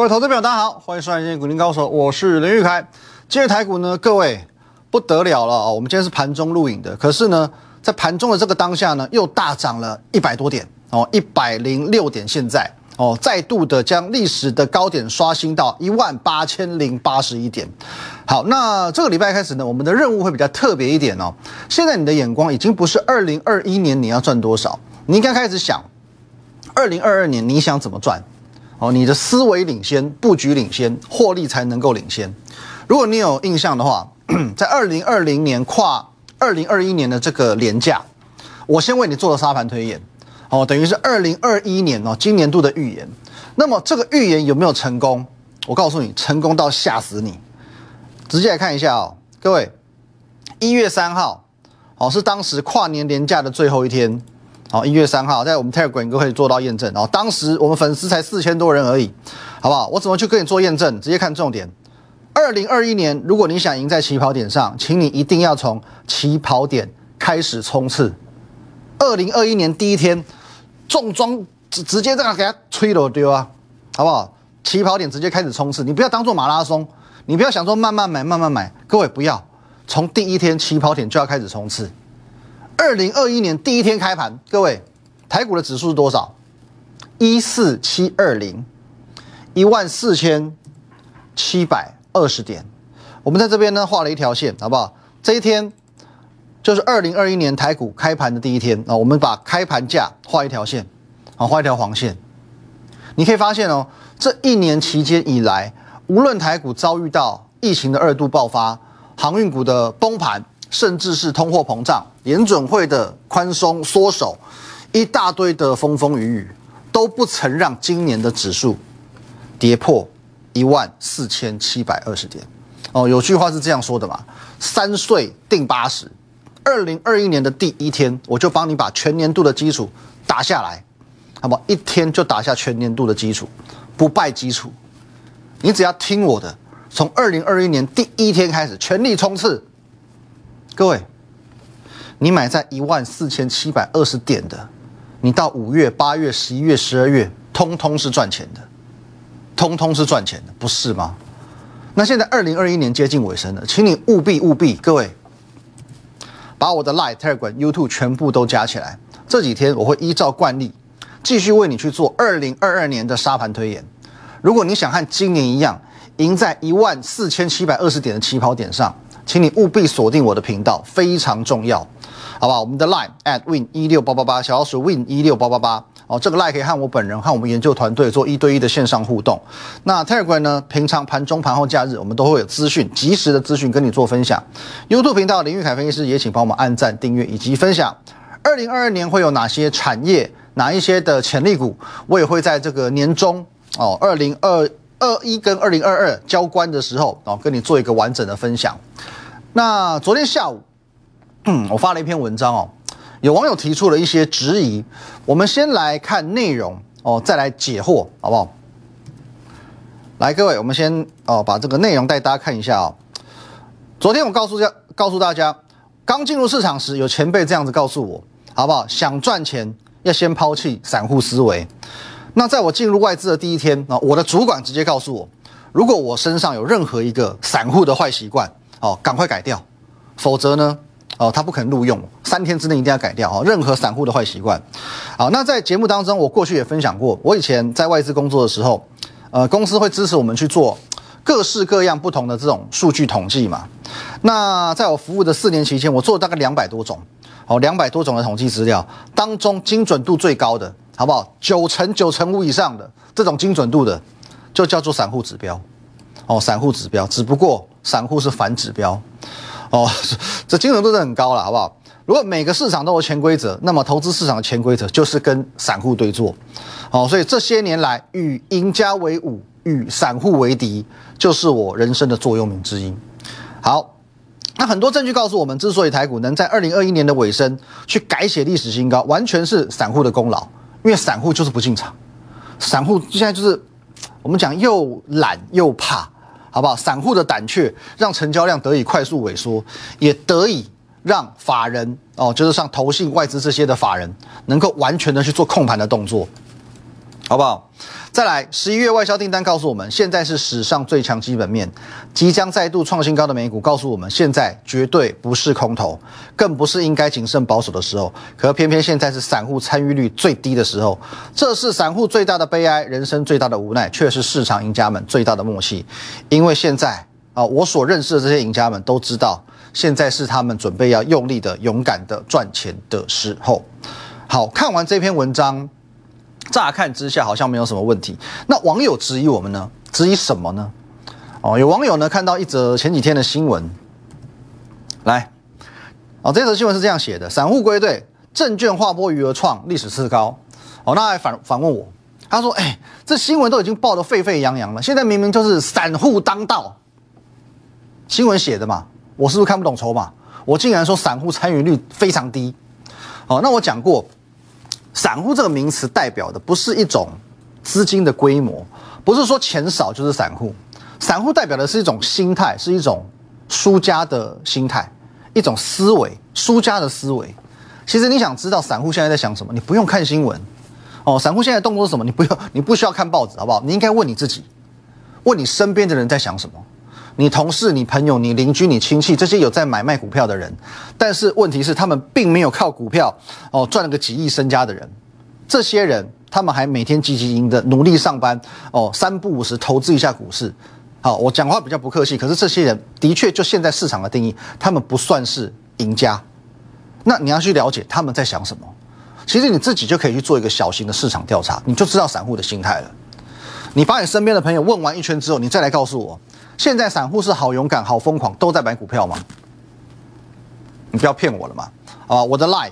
各位投资朋友，大家好，欢迎收看《今天股林高手》，我是林玉凯。今日台股呢，各位不得了了哦！我们今天是盘中录影的，可是呢，在盘中的这个当下呢，又大涨了一百多点哦，一百零六点，现在哦，再度的将历史的高点刷新到一万八千零八十一点。好，那这个礼拜开始呢，我们的任务会比较特别一点哦。现在你的眼光已经不是二零二一年你要赚多少，你应该开始想二零二二年你想怎么赚。哦，你的思维领先，布局领先，获利才能够领先。如果你有印象的话，在二零二零年跨二零二一年的这个年假，我先为你做了沙盘推演，哦，等于是二零二一年哦，今年度的预言。那么这个预言有没有成功？我告诉你，成功到吓死你。直接来看一下哦，各位，一月三号，哦，是当时跨年年假的最后一天。好，一月三号，在我们 Telegram 都可以做到验证。然后当时我们粉丝才四千多人而已，好不好？我怎么去跟你做验证？直接看重点。二零二一年，如果你想赢在起跑点上，请你一定要从起跑点开始冲刺。二零二一年第一天，重装直直接这样给他吹了丢啊，好不好？起跑点直接开始冲刺，你不要当做马拉松，你不要想说慢慢买慢慢买，各位不要从第一天起跑点就要开始冲刺。二零二一年第一天开盘，各位，台股的指数是多少？一四七二零，一万四千七百二十点。我们在这边呢画了一条线，好不好？这一天就是二零二一年台股开盘的第一天啊。我们把开盘价画一条线，啊，画一条黄线。你可以发现哦，这一年期间以来，无论台股遭遇到疫情的二度爆发，航运股的崩盘。甚至是通货膨胀、联准会的宽松缩手，一大堆的风风雨雨，都不曾让今年的指数跌破一万四千七百二十点。哦，有句话是这样说的嘛：三岁定八十。二零二一年的第一天，我就帮你把全年度的基础打下来，好不？一天就打下全年度的基础，不败基础。你只要听我的，从二零二一年第一天开始，全力冲刺。各位，你买在一万四千七百二十点的，你到五月、八月、十一月、十二月，通通是赚钱的，通通是赚钱的，不是吗？那现在二零二一年接近尾声了，请你务必务必，各位，把我的 Line、Telegram、YouTube 全部都加起来。这几天我会依照惯例，继续为你去做二零二二年的沙盘推演。如果你想和今年一样，赢在一万四千七百二十点的起跑点上。请你务必锁定我的频道，非常重要，好不好？我们的 line at win 一六八八八，小老鼠 win 一六八八八哦，这个 line 可以和我本人和我们研究团队做一对一的线上互动。那 Telegram 呢？平常盘中、盘后、假日，我们都会有资讯，及时的资讯跟你做分享。YouTube 频道林玉凯分析师也请帮我们按赞、订阅以及分享。二零二二年会有哪些产业、哪一些的潜力股？我也会在这个年终哦，二零二二一跟二零二二交关的时候哦，跟你做一个完整的分享。那昨天下午，我发了一篇文章哦，有网友提出了一些质疑，我们先来看内容哦，再来解惑，好不好？来，各位，我们先哦把这个内容带大家看一下哦。昨天我告诉家告诉大家，刚进入市场时，有前辈这样子告诉我，好不好？想赚钱要先抛弃散户思维。那在我进入外资的第一天啊，我的主管直接告诉我，如果我身上有任何一个散户的坏习惯，哦，赶快改掉，否则呢，哦，他不肯录用，三天之内一定要改掉哦。任何散户的坏习惯，好，那在节目当中，我过去也分享过，我以前在外资工作的时候，呃，公司会支持我们去做各式各样不同的这种数据统计嘛。那在我服务的四年期间，我做了大概两百多种，哦，两百多种的统计资料当中，精准度最高的，好不好？九成九成五以上的这种精准度的，就叫做散户指标。哦，散户指标，只不过散户是反指标，哦，这精准度是很高了，好不好？如果每个市场都有潜规则，那么投资市场的潜规则就是跟散户对坐，哦，所以这些年来与赢家为伍，与散户为敌，就是我人生的座右铭之一。好，那很多证据告诉我们，之所以台股能在二零二一年的尾声去改写历史新高，完全是散户的功劳，因为散户就是不进场，散户现在就是我们讲又懒又怕。好不好？散户的胆怯让成交量得以快速萎缩，也得以让法人哦，就是像投信、外资这些的法人能够完全的去做控盘的动作。好不好？再来，十一月外销订单告诉我们，现在是史上最强基本面，即将再度创新高的美股告诉我们，现在绝对不是空头，更不是应该谨慎保守的时候。可偏偏现在是散户参与率最低的时候，这是散户最大的悲哀，人生最大的无奈，却是市场赢家们最大的默契。因为现在啊，我所认识的这些赢家们都知道，现在是他们准备要用力的、勇敢的赚钱的时候。好看完这篇文章。乍看之下好像没有什么问题，那网友质疑我们呢？质疑什么呢？哦，有网友呢看到一则前几天的新闻，来，哦，这则新闻是这样写的：散户归队，证券划拨余额创历史次高。哦，那还反反问我，他说：“哎，这新闻都已经报得沸沸扬扬了，现在明明就是散户当道，新闻写的嘛，我是不是看不懂筹码？我竟然说散户参与率非常低。哦，那我讲过。”散户这个名词代表的不是一种资金的规模，不是说钱少就是散户。散户代表的是一种心态，是一种输家的心态，一种思维，输家的思维。其实你想知道散户现在在想什么，你不用看新闻哦。散户现在动作是什么？你不用，你不需要看报纸，好不好？你应该问你自己，问你身边的人在想什么。你同事、你朋友、你邻居、你亲戚，这些有在买卖股票的人，但是问题是他们并没有靠股票哦赚了个几亿身家的人，这些人他们还每天积极营的努力上班哦，三不五时投资一下股市。好，我讲话比较不客气，可是这些人的确就现在市场的定义，他们不算是赢家。那你要去了解他们在想什么，其实你自己就可以去做一个小型的市场调查，你就知道散户的心态了。你把你身边的朋友问完一圈之后，你再来告诉我。现在散户是好勇敢、好疯狂，都在买股票吗？你不要骗我了嘛！啊，我的 Line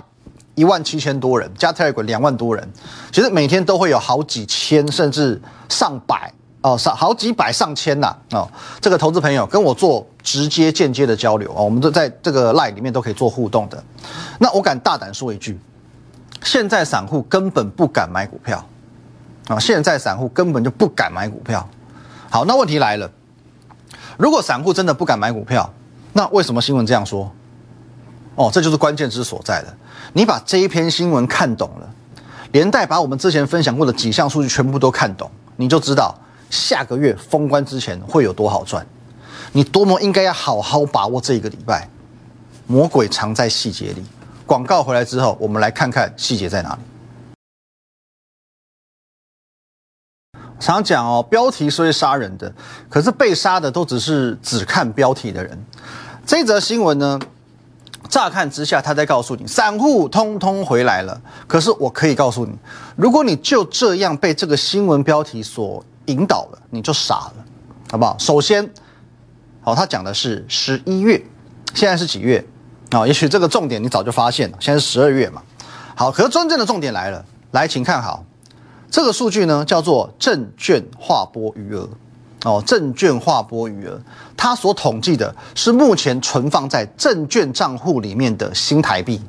一万七千多人，加 Telegram 两万多人，其实每天都会有好几千甚至上百哦，上好几百上千呐哦，这个投资朋友跟我做直接间接的交流啊，我们都在这个 Line 里面都可以做互动的。那我敢大胆说一句，现在散户根本不敢买股票啊！现在散户根本就不敢买股票。好，那问题来了。如果散户真的不敢买股票，那为什么新闻这样说？哦，这就是关键之所在了。你把这一篇新闻看懂了，连带把我们之前分享过的几项数据全部都看懂，你就知道下个月封关之前会有多好赚。你多么应该要好好把握这一个礼拜。魔鬼藏在细节里。广告回来之后，我们来看看细节在哪里。常讲哦，标题是会杀人的，可是被杀的都只是只看标题的人。这则新闻呢，乍看之下他在告诉你，散户通通回来了。可是我可以告诉你，如果你就这样被这个新闻标题所引导了，你就傻了，好不好？首先，好，他讲的是十一月，现在是几月？啊，也许这个重点你早就发现了，现在是十二月嘛。好，可是真正的重点来了，来，请看好。这个数据呢，叫做证券划拨余额，哦，证券划拨余额，它所统计的是目前存放在证券账户里面的新台币。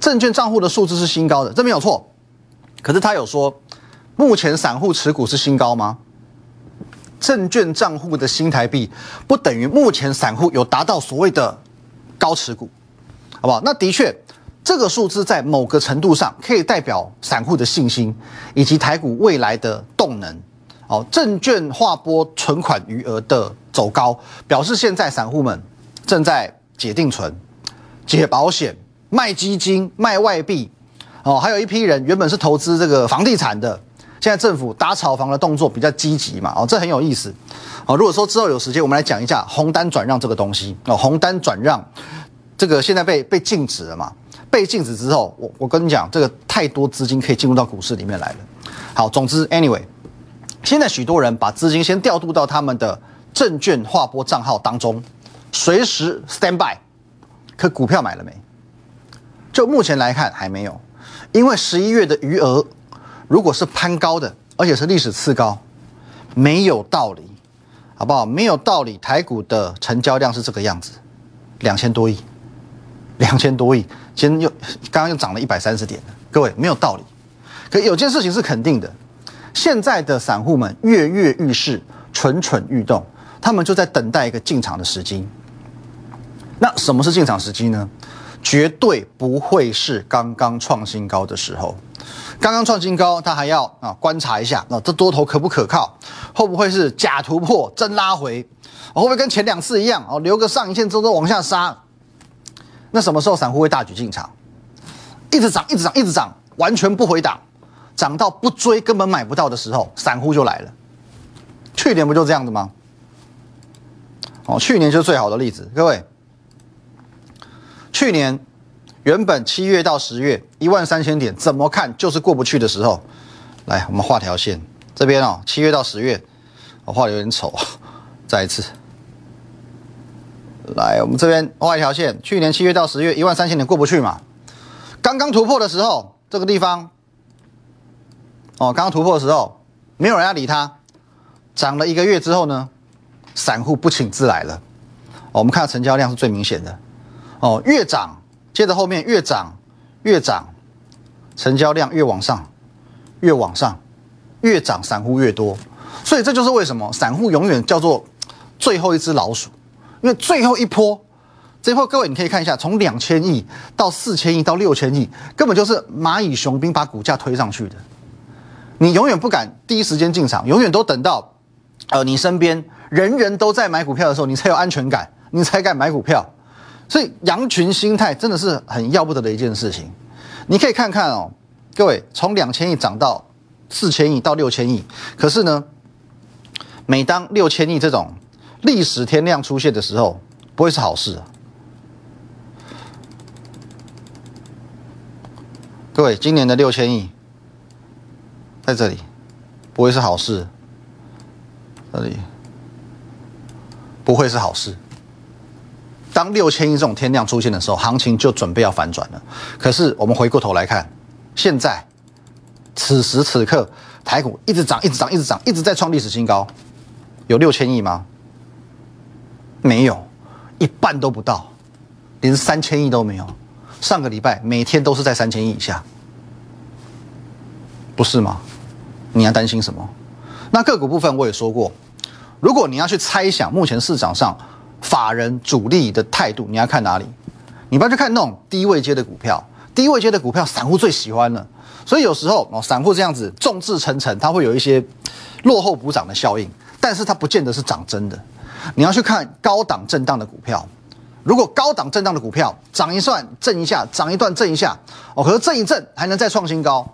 证券账户的数字是新高的，这没有错。可是他有说，目前散户持股是新高吗？证券账户的新台币不等于目前散户有达到所谓的高持股，好不好？那的确。这个数字在某个程度上可以代表散户的信心，以及台股未来的动能。哦，证券划拨存款余额的走高，表示现在散户们正在解定存、解保险、卖基金、卖外币。哦，还有一批人原本是投资这个房地产的，现在政府打炒房的动作比较积极嘛。哦，这很有意思。哦，如果说之后有时间，我们来讲一下红单转让这个东西。哦，红单转让这个现在被被禁止了嘛？被禁止之后，我我跟你讲，这个太多资金可以进入到股市里面来了。好，总之，anyway，现在许多人把资金先调度到他们的证券划拨账号当中，随时 stand by。可股票买了没？就目前来看还没有，因为十一月的余额如果是攀高的，而且是历史次高，没有道理，好不好？没有道理，台股的成交量是这个样子，两千多亿。两千多亿，今天又刚刚又涨了一百三十点各位没有道理。可有件事情是肯定的，现在的散户们跃跃欲试，蠢蠢欲动，他们就在等待一个进场的时机。那什么是进场时机呢？绝对不会是刚刚创新高的时候。刚刚创新高，他还要啊观察一下，那这多头可不可靠？会不会是假突破真拉回？会不会跟前两次一样哦，留个上影线之后往下杀？那什么时候散户会大举进场？一直涨，一直涨，一直涨，完全不回档，涨到不追根本买不到的时候，散户就来了。去年不就这样子吗？哦，去年就是最好的例子，各位。去年原本七月到十月一万三千点，怎么看就是过不去的时候。来，我们画条线，这边哦，七月到十月，我画的有点丑，再一次。来，我们这边画一条线，去年七月到十月一万三千点过不去嘛？刚刚突破的时候，这个地方，哦，刚刚突破的时候，没有人要理它。涨了一个月之后呢，散户不请自来了。我们看成交量是最明显的。哦，越涨，接着后面越涨，越涨，成交量越往上，越往上，越涨，散户越多。所以这就是为什么散户永远叫做最后一只老鼠，因为最后一波，这波各位你可以看一下，从两千亿到四千亿到六千亿，根本就是蚂蚁雄兵把股价推上去的。你永远不敢第一时间进场，永远都等到，呃，你身边人人都在买股票的时候，你才有安全感，你才敢买股票。所以羊群心态真的是很要不得的一件事情。你可以看看哦，各位从两千亿涨到四千亿到六千亿，可是呢，每当六千亿这种历史天量出现的时候，不会是好事。各位，今年的六千亿在这里，不会是好事。这里不会是好事。当六千亿这种天量出现的时候，行情就准备要反转了。可是我们回过头来看，现在此时此刻，台股一直涨，一直涨，一直涨，一直在创历史新高，有六千亿吗？没有，一半都不到，连三千亿都没有。上个礼拜每天都是在三千亿以下，不是吗？你要担心什么？那个股部分我也说过，如果你要去猜想目前市场上。法人主力的态度，你要看哪里？你不要去看那种低位阶的股票，低位阶的股票散户最喜欢了。所以有时候哦，散户这样子众志成城，它会有一些落后补涨的效应，但是它不见得是涨真的。你要去看高档震荡的股票，如果高档震荡的股票涨一算震一下，涨一段震一下，哦，可是震一震还能再创新高，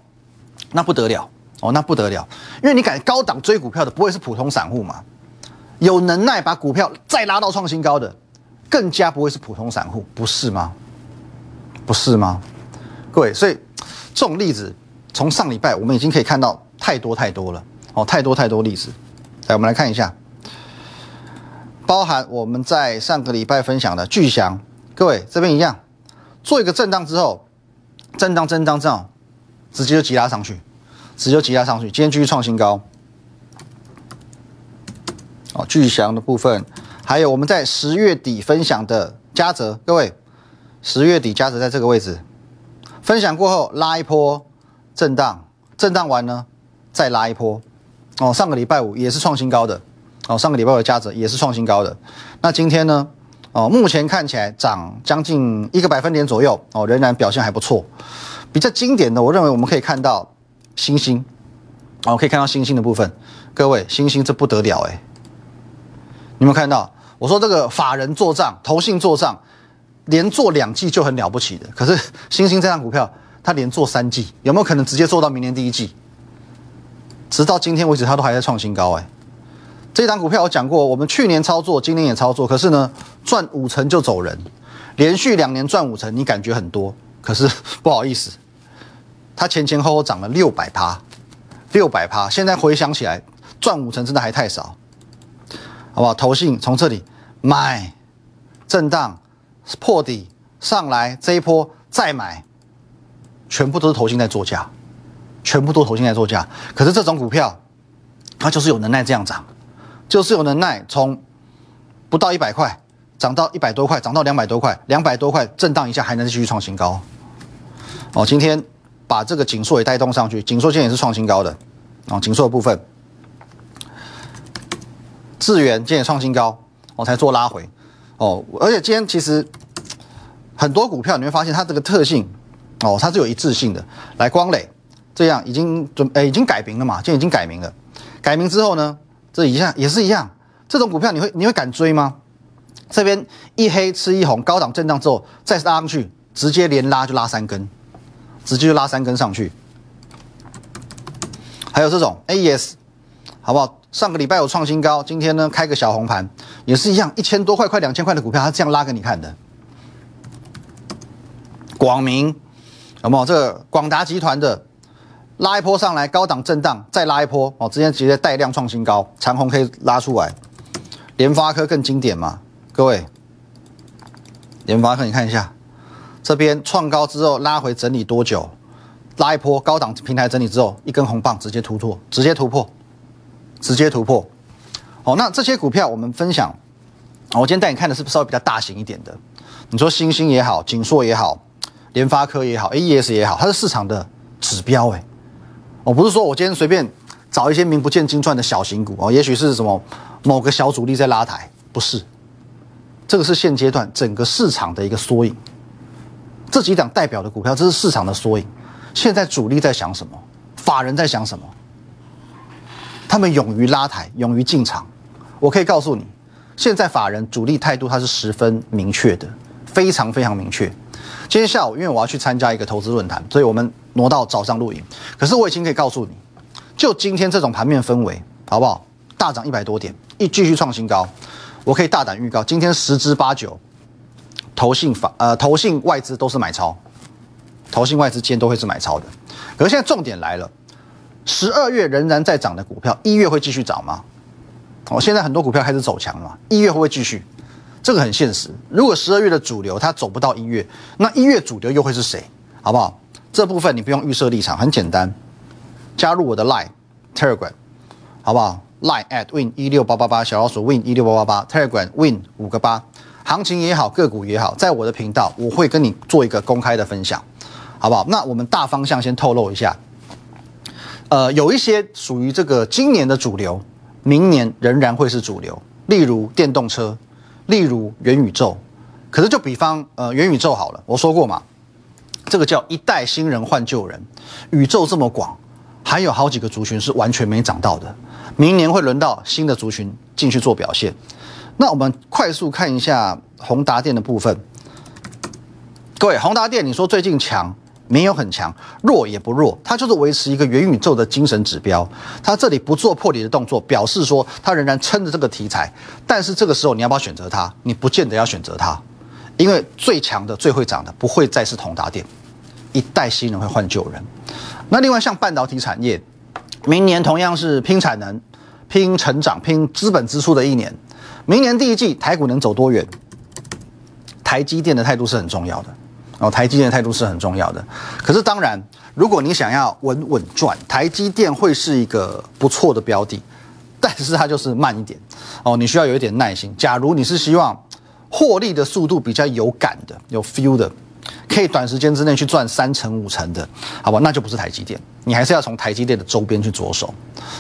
那不得了哦，那不得了，因为你敢高档追股票的不会是普通散户嘛？有能耐把股票再拉到创新高的，更加不会是普通散户，不是吗？不是吗？各位，所以这种例子从上礼拜我们已经可以看到太多太多了哦，太多太多例子。来，我们来看一下，包含我们在上个礼拜分享的巨翔，各位这边一样，做一个震荡之后，震荡震荡震荡，直接就急拉上去，直接就急拉上去，今天继续创新高。哦，巨祥的部分，还有我们在十月底分享的嘉泽，各位，十月底嘉泽在这个位置分享过后拉一波震荡，震荡完呢再拉一波。哦，上个礼拜五也是创新高的，哦，上个礼拜的嘉泽也是创新高的。那今天呢？哦，目前看起来涨将近一个百分点左右，哦，仍然表现还不错。比较经典的，我认为我们可以看到星星，哦，可以看到星星的部分，各位，星星这不得了哎。你有没有看到？我说这个法人做账、投信做账，连做两季就很了不起的。可是 星星这张股票，它连做三季，有没有可能直接做到明年第一季？直到今天为止，它都还在创新高。哎，这张股票我讲过，我们去年操作，今年也操作，可是呢，赚五成就走人，连续两年赚五成，你感觉很多，可是 不好意思，它前前后后涨了六百趴，六百趴。现在回想起来，赚五成真的还太少。好不好？投信从这里买，震荡破底上来，这一波再买，全部都是投信在做价，全部都投信在做价。可是这种股票，它就是有能耐这样涨，就是有能耐从不到一百块涨到一百多块，涨到两百多块，两百多块震荡一下还能继续创新高。哦，今天把这个紧缩也带动上去，紧缩线也是创新高的。哦，紧缩的部分。智源今天创新高，我才做拉回，哦，而且今天其实很多股票你会发现它这个特性，哦，它是有一致性的。来，光磊这样已经准诶已经改名了嘛，今天已经改名了。改名之后呢，这一样也是一样，这种股票你会你会敢追吗？这边一黑吃一红，高档震荡之后再拉上去，直接连拉就拉三根，直接就拉三根上去。还有这种 AES，好不好？上个礼拜有创新高，今天呢开个小红盘，也是一样，一千多块快两千块的股票，它这样拉给你看的。广明，有没有这个广达集团的拉一波上来，高档震荡再拉一波哦，之前直接带量创新高，长虹可以拉出来。联发科更经典嘛，各位，联发科你看一下，这边创高之后拉回整理多久？拉一波高档平台整理之后，一根红棒直接突破，直接突破，直接突破。哦，那这些股票我们分享，我今天带你看的是不是稍微比较大型一点的，你说星星也好，锦硕也好。联发科也好，AES 也好，它是市场的指标哎。我不是说我今天随便找一些名不见经传的小型股哦，也许是什么某个小主力在拉抬，不是。这个是现阶段整个市场的一个缩影。这几档代表的股票，这是市场的缩影。现在主力在想什么？法人在想什么？他们勇于拉抬，勇于进场。我可以告诉你，现在法人主力态度它是十分明确的，非常非常明确。今天下午，因为我要去参加一个投资论坛，所以我们挪到早上录影。可是我已经可以告诉你，就今天这种盘面氛围，好不好？大涨一百多点，一继续创新高，我可以大胆预告，今天十之八九，投信法呃投信外资都是买超，投信外资今天都会是买超的。可是现在重点来了，十二月仍然在涨的股票，一月会继续涨吗？哦，现在很多股票开始走强了，一月会不会继续？这个很现实。如果十二月的主流它走不到一月，那一月主流又会是谁？好不好？这部分你不用预设立场，很简单，加入我的 Line Telegram，好不好？Line at win 一六八八八，小老鼠 win 一六八八八，Telegram win 五个八，行情也好，个股也好，在我的频道我会跟你做一个公开的分享，好不好？那我们大方向先透露一下，呃，有一些属于这个今年的主流，明年仍然会是主流，例如电动车。例如元宇宙，可是就比方呃元宇宙好了，我说过嘛，这个叫一代新人换旧人，宇宙这么广，还有好几个族群是完全没涨到的，明年会轮到新的族群进去做表现。那我们快速看一下宏达电的部分，各位宏达电，你说最近强？没有很强，弱也不弱，它就是维持一个元宇宙的精神指标。它这里不做破底的动作，表示说它仍然撑着这个题材。但是这个时候你要不要选择它？你不见得要选择它，因为最强的、最会涨的不会再是同达电，一代新人会换旧人。那另外像半导体产业，明年同样是拼产能、拼成长、拼资本支出的一年。明年第一季台股能走多远？台积电的态度是很重要的。哦，台积电的态度是很重要的。可是当然，如果你想要稳稳赚，台积电会是一个不错的标的，但是它就是慢一点。哦，你需要有一点耐心。假如你是希望获利的速度比较有感的、有 feel 的，可以短时间之内去赚三成五成的，好吧？那就不是台积电，你还是要从台积电的周边去着手。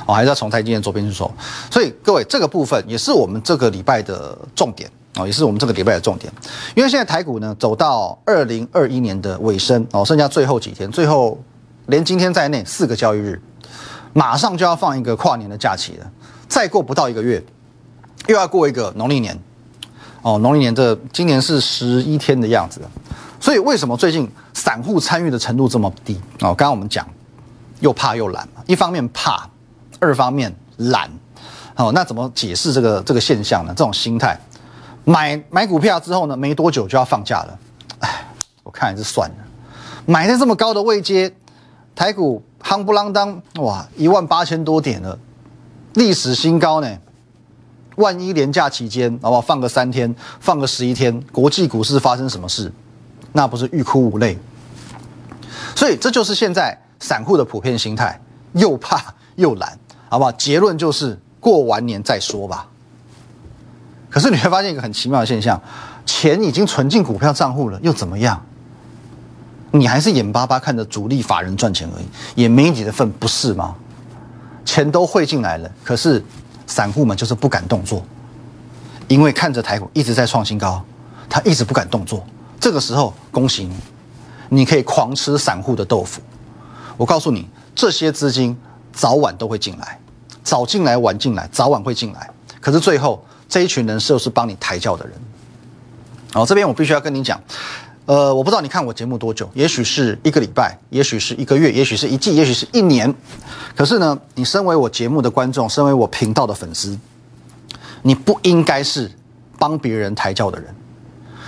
哦，还是要从台积电周边去手。所以各位，这个部分也是我们这个礼拜的重点。哦，也是我们这个礼拜的重点，因为现在台股呢走到二零二一年的尾声哦，剩下最后几天，最后连今天在内四个交易日，马上就要放一个跨年的假期了，再过不到一个月，又要过一个农历年哦，农历年这今年是十一天的样子，所以为什么最近散户参与的程度这么低哦？刚刚我们讲又怕又懒，一方面怕，二方面懒，哦，那怎么解释这个这个现象呢？这种心态。买买股票之后呢，没多久就要放假了，哎，我看还是算了。买在这么高的位阶，台股夯不啷当，哇，一万八千多点了，历史新高呢。万一连假期间，好不好？放个三天，放个十一天，国际股市发生什么事，那不是欲哭无泪？所以这就是现在散户的普遍心态，又怕又懒，好不好？结论就是过完年再说吧。可是你会发现一个很奇妙的现象，钱已经存进股票账户了，又怎么样？你还是眼巴巴看着主力法人赚钱而已，也没你的份，不是吗？钱都汇进来了，可是散户们就是不敢动作，因为看着台股一直在创新高，他一直不敢动作。这个时候，恭喜你，你可以狂吃散户的豆腐。我告诉你，这些资金早晚都会进来，早进来晚进来，早晚会进来。可是最后这一群人就是帮你抬轿的人。好，这边我必须要跟你讲，呃，我不知道你看我节目多久，也许是一个礼拜，也许是一个月，也许是一季，也许是一年。可是呢，你身为我节目的观众，身为我频道的粉丝，你不应该是帮别人抬轿的人，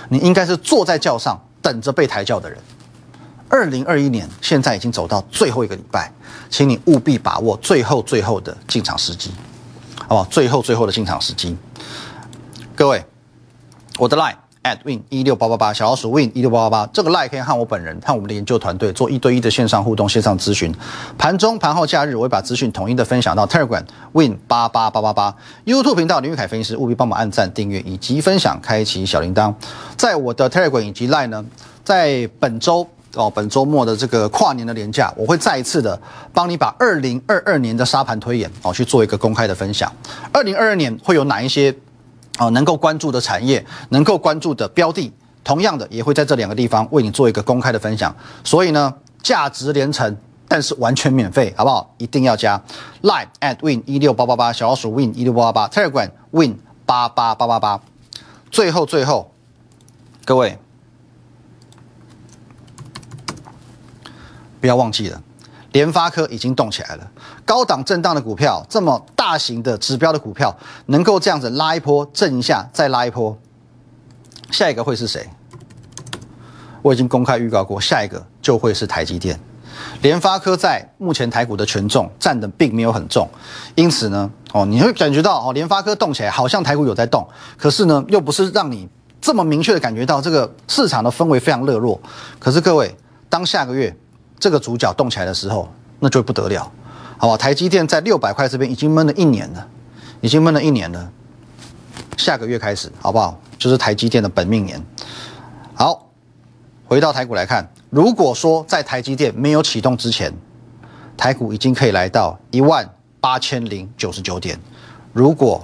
你应该是坐在轿上等着被抬轿的人。二零二一年现在已经走到最后一个礼拜，请你务必把握最后最后的进场时机，好不好？最后最后的进场时机，各位，我的 line。at win 一六八八八小老鼠 win 一六八八八，这个 like 可以和我本人、和我们的研究团队做一对一的线上互动、线上咨询。盘中、盘后、假日，我会把资讯统一的分享到 Telegram win 八八八八八 YouTube 频道林玉凯分析师，务必帮忙按赞、订阅以及分享，开启小铃铛。在我的 Telegram 以及 line 呢，在本周哦，本周末的这个跨年的年假，我会再一次的帮你把二零二二年的沙盘推演哦去做一个公开的分享。二零二二年会有哪一些？啊，能够关注的产业，能够关注的标的，同样的也会在这两个地方为你做一个公开的分享。所以呢，价值连城，但是完全免费，好不好？一定要加 live at win 一六八八八小老鼠 win 一六八八八 Telegram win 八八八八八。最后最后，各位不要忘记了。联发科已经动起来了，高档震荡的股票，这么大型的指标的股票，能够这样子拉一波，震一下，再拉一波，下一个会是谁？我已经公开预告过，下一个就会是台积电。联发科在目前台股的权重占的并没有很重，因此呢，哦，你会感觉到哦，联发科动起来，好像台股有在动，可是呢，又不是让你这么明确的感觉到这个市场的氛围非常热络。可是各位，当下个月。这个主角动起来的时候，那就不得了，好吧？台积电在六百块这边已经闷了一年了，已经闷了一年了。下个月开始，好不好？就是台积电的本命年。好，回到台股来看，如果说在台积电没有启动之前，台股已经可以来到一万八千零九十九点。如果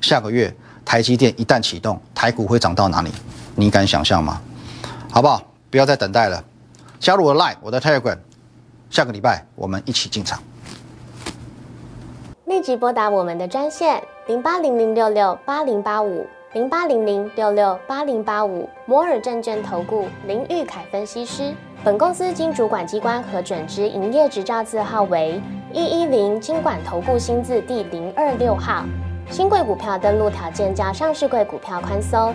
下个月台积电一旦启动，台股会涨到哪里？你敢想象吗？好不好？不要再等待了。加入我的 Line，我的 Telegram，下个礼拜我们一起进场。立即拨打我们的专线零八零零六六八零八五零八零零六六八零八五摩尔证券投顾林玉凯分析师。本公司经主管机关核准之营业执照字号为一一零金管投顾新字第零二六号。新贵股票登录条件较上市贵股票宽松，